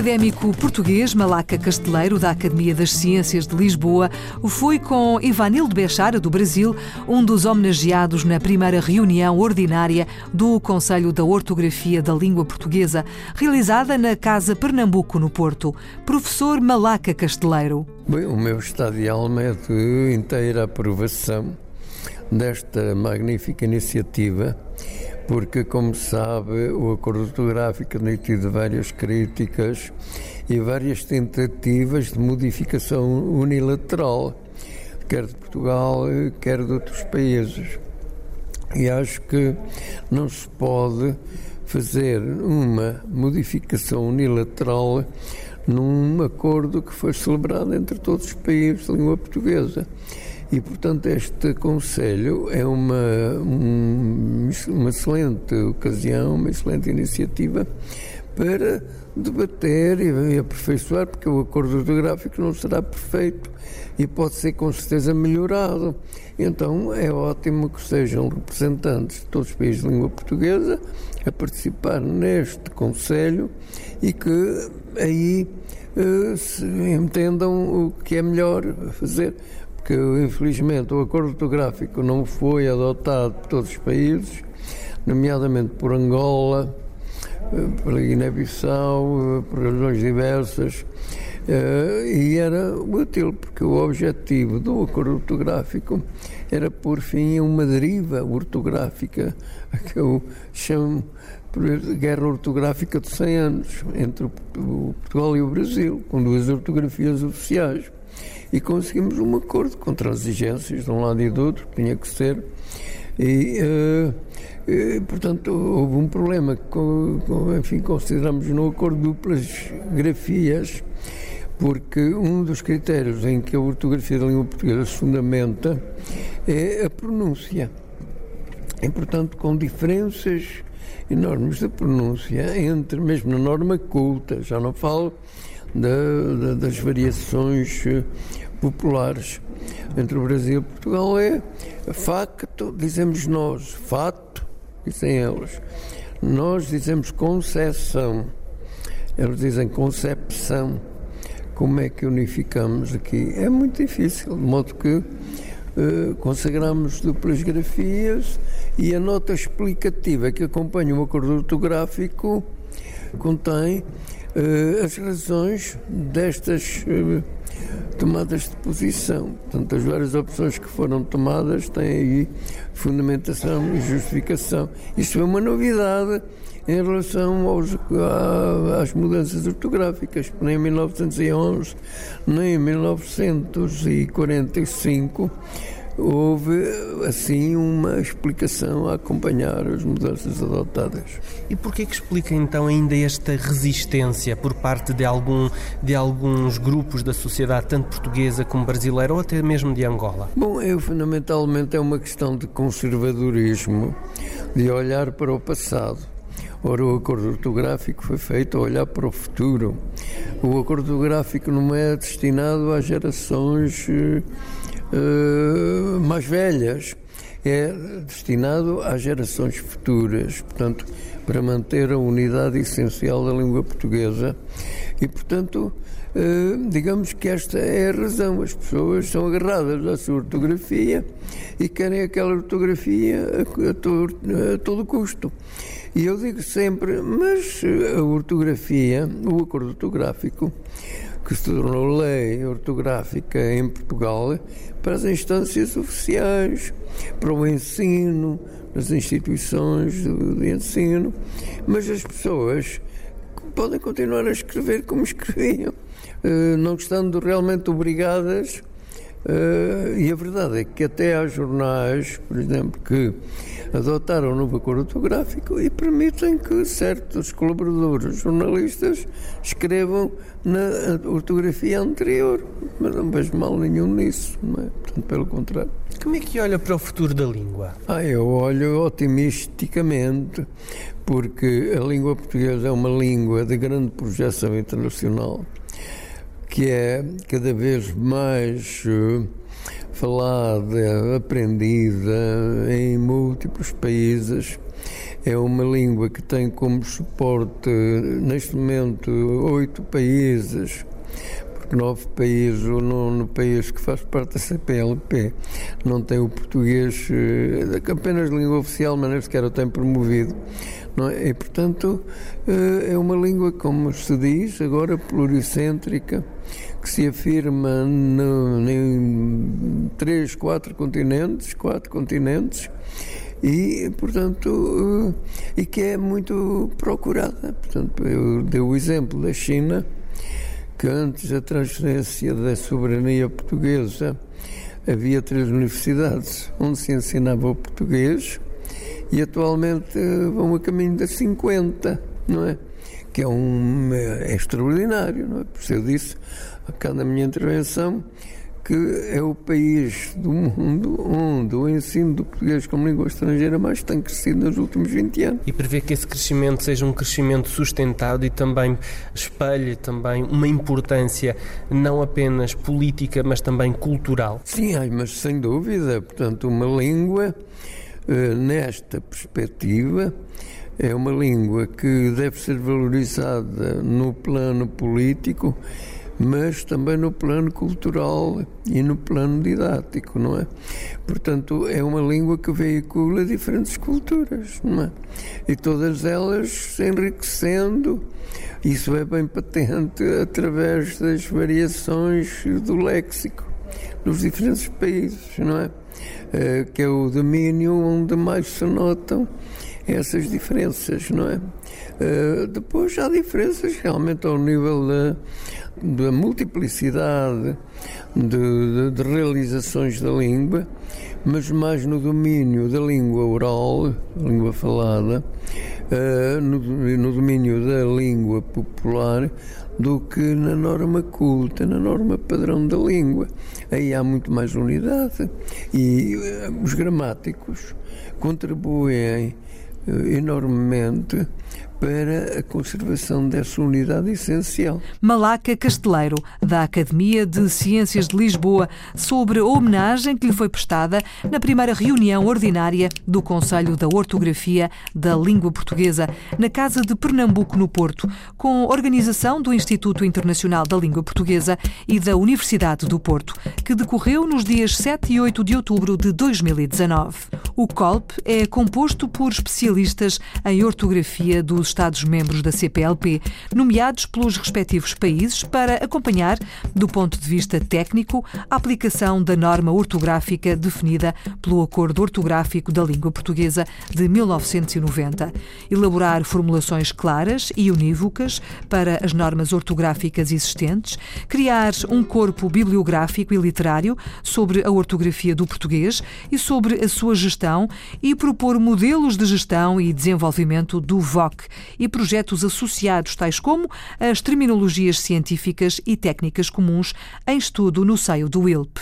Académico português Malaca Casteleiro, da Academia das Ciências de Lisboa, foi com Ivanildo Bechara, do Brasil, um dos homenageados na primeira reunião ordinária do Conselho da Ortografia da Língua Portuguesa, realizada na Casa Pernambuco, no Porto. Professor Malaca Casteleiro. Bem, o meu estado de alma é de inteira aprovação desta magnífica iniciativa porque, como sabe, o acordo ortográfico tem tido várias críticas e várias tentativas de modificação unilateral, quer de Portugal, quer de outros países. E acho que não se pode fazer uma modificação unilateral num acordo que foi celebrado entre todos os países de língua portuguesa. E, portanto, este Conselho é uma, um, uma excelente ocasião, uma excelente iniciativa para debater e aperfeiçoar, porque o acordo ortográfico não será perfeito e pode ser com certeza melhorado. Então é ótimo que sejam representantes de todos os países de língua portuguesa a participar neste Conselho e que aí se entendam o que é melhor fazer que infelizmente o acordo ortográfico não foi adotado por todos os países, nomeadamente por Angola, eh, pela Guiné-Bissau, eh, por razões diversas, eh, e era útil, porque o objetivo do acordo ortográfico era pôr fim uma deriva ortográfica, que eu chamo guerra ortográfica de 100 anos, entre o Portugal e o Brasil, com duas ortografias oficiais e conseguimos um acordo com transigências de um lado e do outro, que tinha que ser. E, uh, e, portanto, houve um problema que, enfim, consideramos no acordo duplas grafias, porque um dos critérios em que a ortografia da língua portuguesa se fundamenta é a pronúncia. E, portanto, com diferenças enormes de pronúncia entre, mesmo na norma culta, já não falo da, da, das variações eh, populares entre o Brasil e Portugal é facto, dizemos nós, fato, dizem eles. Nós dizemos concessão, eles dizem concepção. Como é que unificamos aqui? É muito difícil, de modo que uh, consagramos duplas grafias e a nota explicativa que acompanha o acordo ortográfico contém as razões destas uh, tomadas de posição. Portanto, as várias opções que foram tomadas têm aí fundamentação e justificação. Isto é uma novidade em relação aos, às mudanças ortográficas. Nem em 1911, nem em 1945 houve assim uma explicação a acompanhar as mudanças adotadas. E por que explica então ainda esta resistência por parte de algum de alguns grupos da sociedade tanto portuguesa como brasileira ou até mesmo de Angola? Bom, eu fundamentalmente é uma questão de conservadorismo, de olhar para o passado. Ora, o acordo ortográfico foi feito a olhar para o futuro. O acordo ortográfico não é destinado às gerações uh, mais velhas, é destinado às gerações futuras, portanto, para manter a unidade essencial da língua portuguesa. E, portanto, uh, digamos que esta é a razão. As pessoas são agarradas à sua ortografia e querem aquela ortografia a, a, to, a todo custo. E eu digo sempre, mas a ortografia, o acordo ortográfico, que se tornou lei ortográfica em Portugal para as instâncias oficiais, para o ensino, nas instituições de ensino, mas as pessoas podem continuar a escrever como escreviam, eh, não estando realmente obrigadas Uh, e a verdade é que até há jornais, por exemplo, que adotaram o novo acordo ortográfico e permitem que certos colaboradores jornalistas escrevam na ortografia anterior. Mas não vejo mal nenhum nisso, não é? Portanto, pelo contrário. Como é que olha para o futuro da língua? Ah, eu olho otimisticamente, porque a língua portuguesa é uma língua de grande projeção internacional que é cada vez mais uh, falada, aprendida em múltiplos países. É uma língua que tem como suporte, neste momento, oito países, nove países, o nono país que faz parte da CPLP, não tem o português uh, apenas língua oficial, mas nem sequer o tem promovido. É? E, portanto, uh, é uma língua, como se diz, agora pluricêntrica que se afirma no, em três, quatro continentes, quatro continentes, e, portanto, e que é muito procurada. Portanto, eu dei o exemplo da China, que antes da transferência da soberania portuguesa havia três universidades onde se ensinava o português e atualmente vão a caminho das 50, não é? Que é, um, é extraordinário, não é? Por isso eu disse cá na minha intervenção que é o país do mundo onde o ensino do português como língua estrangeira mais tem crescido nos últimos 20 anos. E prevê que esse crescimento seja um crescimento sustentado e também espelhe também uma importância não apenas política, mas também cultural. Sim, mas sem dúvida. Portanto, uma língua, eh, nesta perspectiva, é uma língua que deve ser valorizada no plano político mas também no plano cultural e no plano didático, não é? Portanto, é uma língua que veicula diferentes culturas, não é? E todas elas se enriquecendo. Isso é bem patente através das variações do léxico nos diferentes países, não é? Eh, que é o domínio onde mais se notam essas diferenças, não é? Uh, depois há diferenças realmente ao nível da, da multiplicidade de, de, de, realizações da língua, mas mais no domínio da língua oral, língua falada, uh, no, no domínio da língua popular, do que na norma culta, na norma padrão da língua. Aí há muito mais unidade e uh, os gramáticos contribuem enormemente para a conservação dessa unidade essencial. Malaca Casteleiro, da Academia de Ciências de Lisboa, sobre a homenagem que lhe foi prestada na primeira reunião ordinária do Conselho da Ortografia da Língua Portuguesa, na Casa de Pernambuco, no Porto, com organização do Instituto Internacional da Língua Portuguesa e da Universidade do Porto, que decorreu nos dias 7 e 8 de outubro de 2019. O COLP é composto por especialistas em ortografia dos Estados-membros da CPLP, nomeados pelos respectivos países para acompanhar, do ponto de vista técnico, a aplicação da norma ortográfica definida pelo Acordo Ortográfico da Língua Portuguesa de 1990, elaborar formulações claras e unívocas para as normas ortográficas existentes, criar um corpo bibliográfico e literário sobre a ortografia do português e sobre a sua gestão e propor modelos de gestão e desenvolvimento do VOC, e projetos associados, tais como as terminologias científicas e técnicas comuns em estudo no seio do ILP.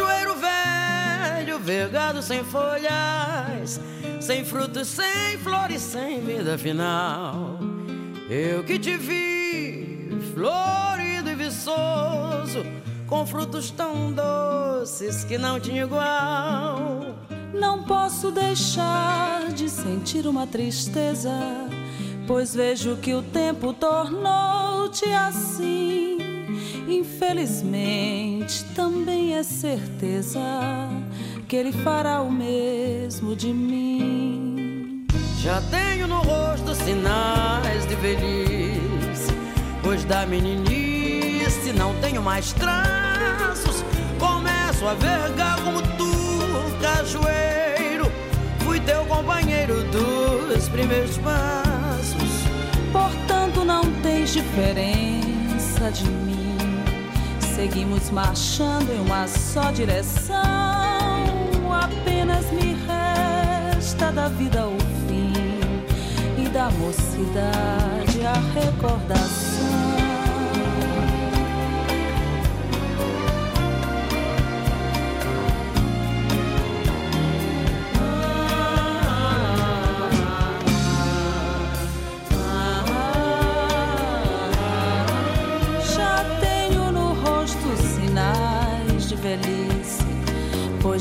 Velho, vergado sem folhas sem frutos, sem flores, sem vida final. Eu que te vi, florido e viçoso, com frutos tão doces que não tinha igual. Não posso deixar de sentir uma tristeza, pois vejo que o tempo tornou-te assim. Infelizmente, também é certeza que ele fará o mesmo de mim. Já tenho no rosto sinais de velhice, pois da meninice não tenho tenho mais traços. Começo a vergar como tu, cajueiro. Fui teu companheiro dos primeiros passos. Portanto, não tens diferença de mim. Seguimos marchando em uma só direção. Apenas me resta da vida o fim e da mocidade a recordação.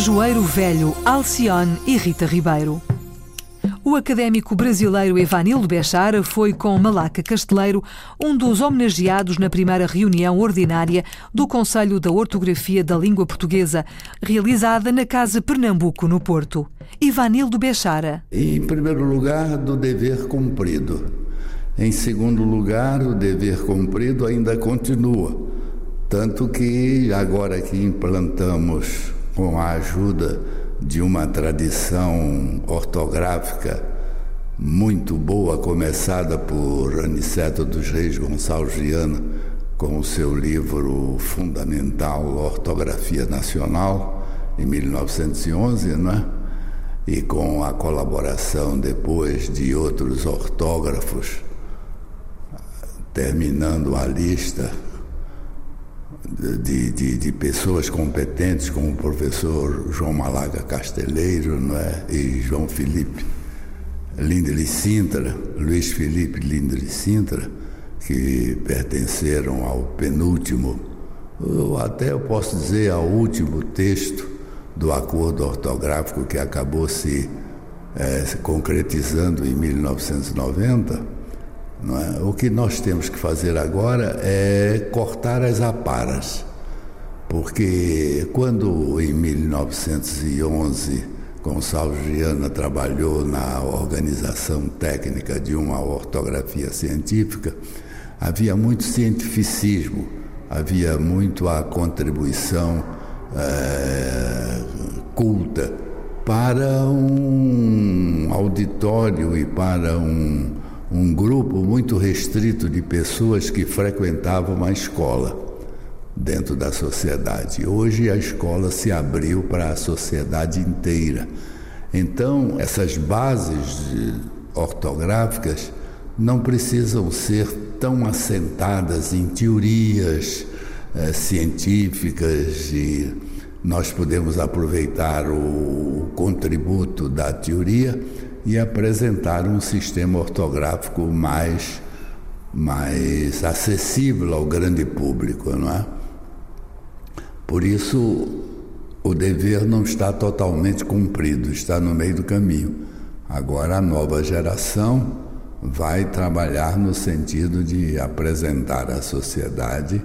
Cajueiro Velho, Alcione e Rita Ribeiro. O académico brasileiro Evanildo Bechara foi com Malaca Casteleiro um dos homenageados na primeira reunião ordinária do Conselho da Ortografia da Língua Portuguesa, realizada na Casa Pernambuco, no Porto. Evanildo Bechara. Em primeiro lugar, do dever cumprido. Em segundo lugar, o dever cumprido ainda continua. Tanto que agora que implantamos, com a ajuda de uma tradição ortográfica muito boa, começada por Aniceto dos Reis Gonçalves Viana, com o seu livro fundamental Ortografia Nacional, em 1911, não é? e com a colaboração depois de outros ortógrafos, terminando a lista de, de, de, pessoas competentes como o professor João Malaga Casteleiro não é? e João Felipe Lindley Sintra, Luiz Felipe Lindley Sintra, que pertenceram ao penúltimo, ou até eu posso dizer ao último texto do acordo ortográfico que acabou se, é, se concretizando em 1990 é? O que nós temos que fazer agora é cortar as aparas, porque quando em 1911 Gonçalves Viana trabalhou na organização técnica de uma ortografia científica, havia muito cientificismo, havia muito a contribuição é, culta para um auditório e para um um grupo muito restrito de pessoas que frequentavam a escola dentro da sociedade. Hoje a escola se abriu para a sociedade inteira. Então, essas bases ortográficas não precisam ser tão assentadas em teorias eh, científicas e nós podemos aproveitar o, o contributo da teoria e apresentar um sistema ortográfico mais, mais acessível ao grande público, não é? Por isso, o dever não está totalmente cumprido, está no meio do caminho. Agora, a nova geração vai trabalhar no sentido de apresentar à sociedade,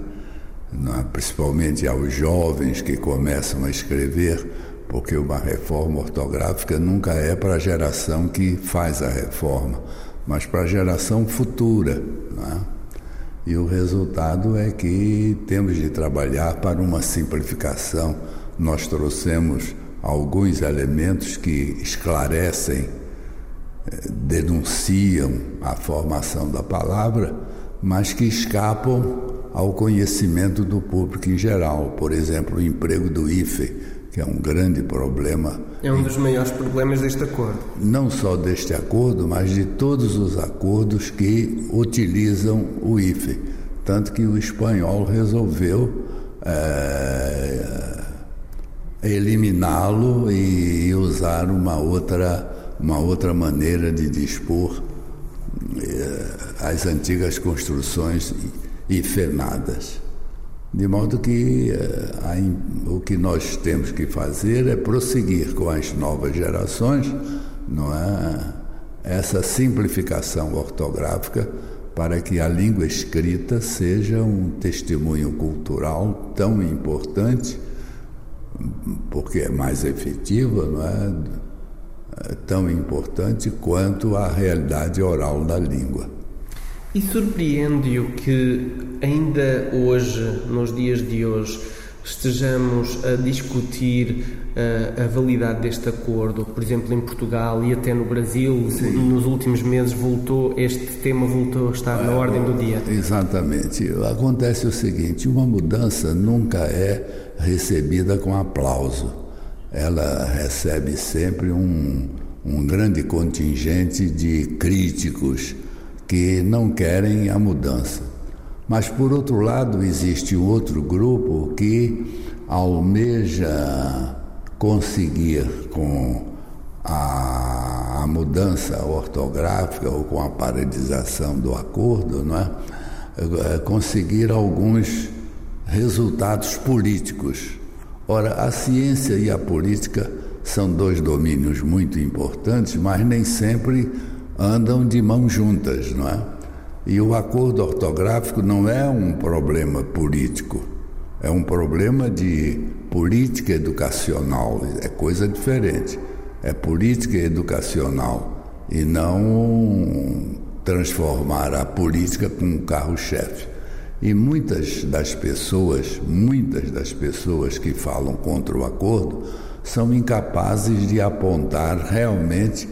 é? principalmente aos jovens que começam a escrever, porque uma reforma ortográfica nunca é para a geração que faz a reforma, mas para a geração futura. Né? E o resultado é que temos de trabalhar para uma simplificação. Nós trouxemos alguns elementos que esclarecem, eh, denunciam a formação da palavra, mas que escapam ao conhecimento do público em geral. Por exemplo, o emprego do IFE que é um grande problema. É um dos maiores problemas deste acordo. Não só deste acordo, mas de todos os acordos que utilizam o IFE. Tanto que o espanhol resolveu é, eliminá-lo e usar uma outra, uma outra maneira de dispor eh, as antigas construções ifenadas. De modo que eh, o que nós temos que fazer é prosseguir com as novas gerações, não é? Essa simplificação ortográfica para que a língua escrita seja um testemunho cultural tão importante, porque é mais efetiva, não é? é tão importante quanto a realidade oral da língua. E surpreende-o que ainda hoje, nos dias de hoje, estejamos a discutir uh, a validade deste acordo, por exemplo, em Portugal e até no Brasil, Sim. nos últimos meses voltou este tema voltou a estar na ordem do dia. Exatamente. Acontece o seguinte, uma mudança nunca é recebida com aplauso. Ela recebe sempre um, um grande contingente de críticos que não querem a mudança. Mas, por outro lado, existe outro grupo que almeja conseguir com a, a mudança ortográfica ou com a paralisação do acordo, não é? é? conseguir alguns resultados políticos. Ora, a ciência e a política são dois domínios muito importantes, mas nem sempre andam de mãos juntas, não é? E o acordo ortográfico não é um problema político, é um problema de política educacional, é coisa diferente. É política educacional e não transformar a política com um carro-chefe. E muitas das pessoas, muitas das pessoas que falam contra o acordo são incapazes de apontar realmente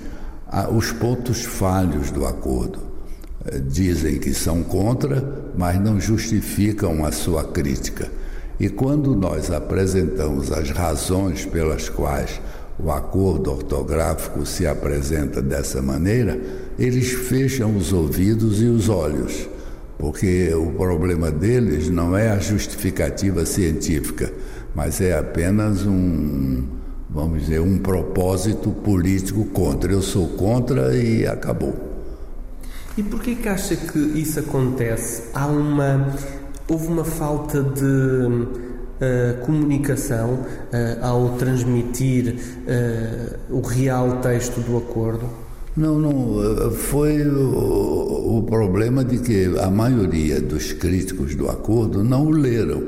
os pontos falhos do acordo dizem que são contra, mas não justificam a sua crítica. E quando nós apresentamos as razões pelas quais o acordo ortográfico se apresenta dessa maneira, eles fecham os ouvidos e os olhos, porque o problema deles não é a justificativa científica, mas é apenas um, dizer, um propósito político contra. Eu sou contra e acabou. E porquê que acha que isso acontece? Há uma houve uma falta de uh, comunicação uh, ao transmitir uh, o real texto do acordo? Não, não. Foi o, o, problema de que a maioria dos críticos do acordo não o leram.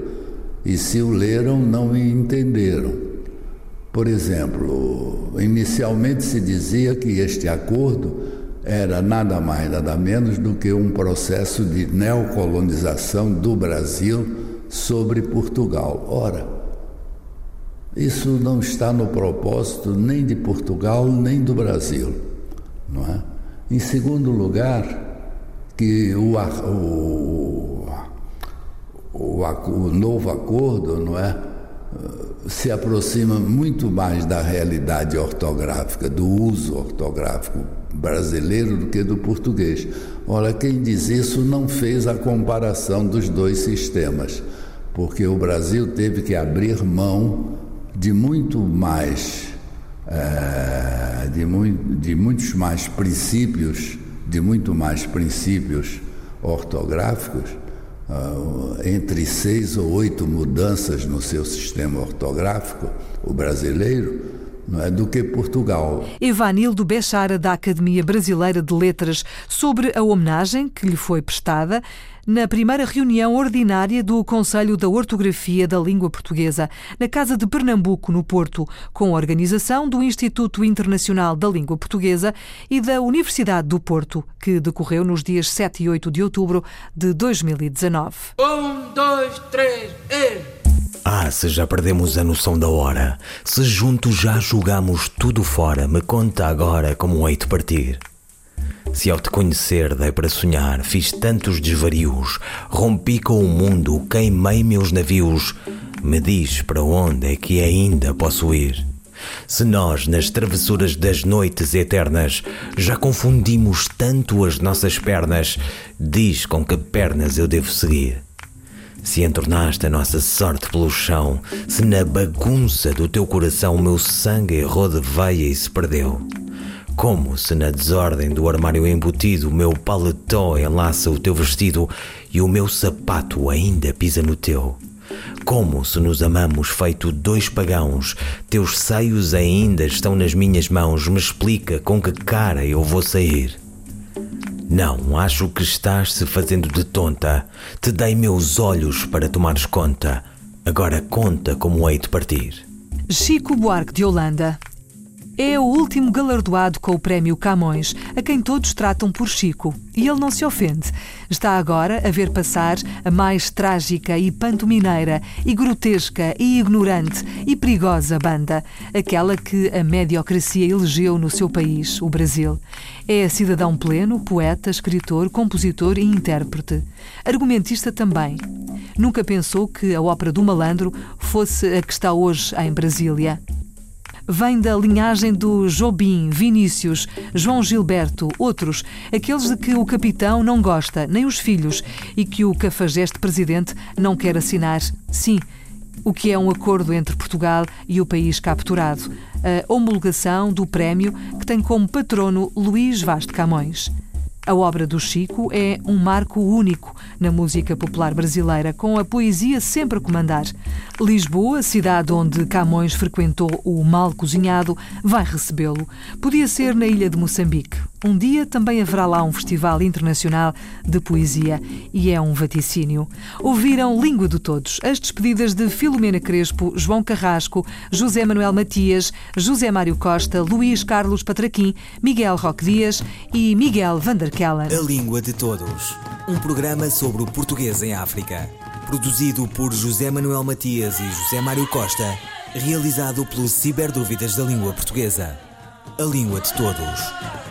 E se o leram, não entenderam. Por exemplo, inicialmente se dizia que este acordo era nada mais, nada menos do que um processo de neocolonização do Brasil sobre Portugal. Ora, isso não está no propósito nem de Portugal nem do Brasil, não é? Em segundo lugar, que o, o, o, o novo acordo, não é? Se aproxima muito mais da realidade ortográfica, do uso ortográfico brasileiro do que do português. Olha, quem diz isso não fez a comparação dos dois sistemas, porque o Brasil teve que abrir mão de muito mais, é, de, de muitos mais princípios, de muito mais princípios ortográficos, entre seis ou oito mudanças no seu sistema ortográfico, o brasileiro, não é, do que Portugal. Evanildo Bechara, da Academia Brasileira de Letras, sobre a homenagem que lhe foi prestada na primeira reunião ordinária do Conselho da Ortografia da Língua Portuguesa, na Casa de Pernambuco, no Porto, com a organização do Instituto Internacional da Língua Portuguesa e da Universidade do Porto, que decorreu nos dias 7 e 8 de outubro de 2019. Um, dois, três, e... Ah, se já perdemos a noção da hora, se juntos já jogamos tudo fora, me conta agora como hei de partir. Se ao te conhecer dei para sonhar, fiz tantos desvarios, rompi com o mundo, queimei meus navios, me diz para onde é que ainda posso ir? Se nós, nas travessuras das noites eternas, já confundimos tanto as nossas pernas, diz com que pernas eu devo seguir. se entornaste a nossa sorte pelo chão, se na bagunça do teu coração o meu sangue errou de veia e se perdeu. Como se na desordem do armário embutido o meu paletó enlaça o teu vestido e o meu sapato ainda pisa no teu. Como se nos amamos feito dois pagãos, teus seios ainda estão nas minhas mãos, me explica com que cara eu vou sair. Não, acho que estás se fazendo de tonta. Te dei meus olhos para tomares conta. Agora conta como hei de partir. Chico Buarque de Holanda é o último galardoado com o Prémio Camões, a quem todos tratam por Chico. E ele não se ofende. Está agora a ver passar a mais trágica e pantomineira, e grotesca, e ignorante, e perigosa banda, aquela que a mediocracia elegeu no seu país, o Brasil. É cidadão pleno, poeta, escritor, compositor e intérprete. Argumentista também. Nunca pensou que a ópera do malandro fosse a que está hoje em Brasília vem da linhagem do Jobim, Vinícius, João Gilberto, outros, aqueles de que o capitão não gosta, nem os filhos, e que o cafajeste presidente não quer assinar. Sim, o que é um acordo entre Portugal e o país capturado, a homologação do prémio que tem como patrono Luís Vaz de Camões. A obra do Chico é um marco único na música popular brasileira, com a poesia sempre a comandar. Lisboa, cidade onde Camões frequentou o mal cozinhado, vai recebê-lo. Podia ser na ilha de Moçambique. Um dia também haverá lá um festival internacional de poesia e é um vaticínio. Ouviram Língua de Todos, as despedidas de Filomena Crespo, João Carrasco, José Manuel Matias, José Mário Costa, Luís Carlos Patraquim, Miguel Roque Dias e Miguel Vanderkellen. A Língua de Todos, um programa sobre o português em África, produzido por José Manuel Matias e José Mário Costa, realizado pelo Ciberdúvidas da Língua Portuguesa. A Língua de Todos.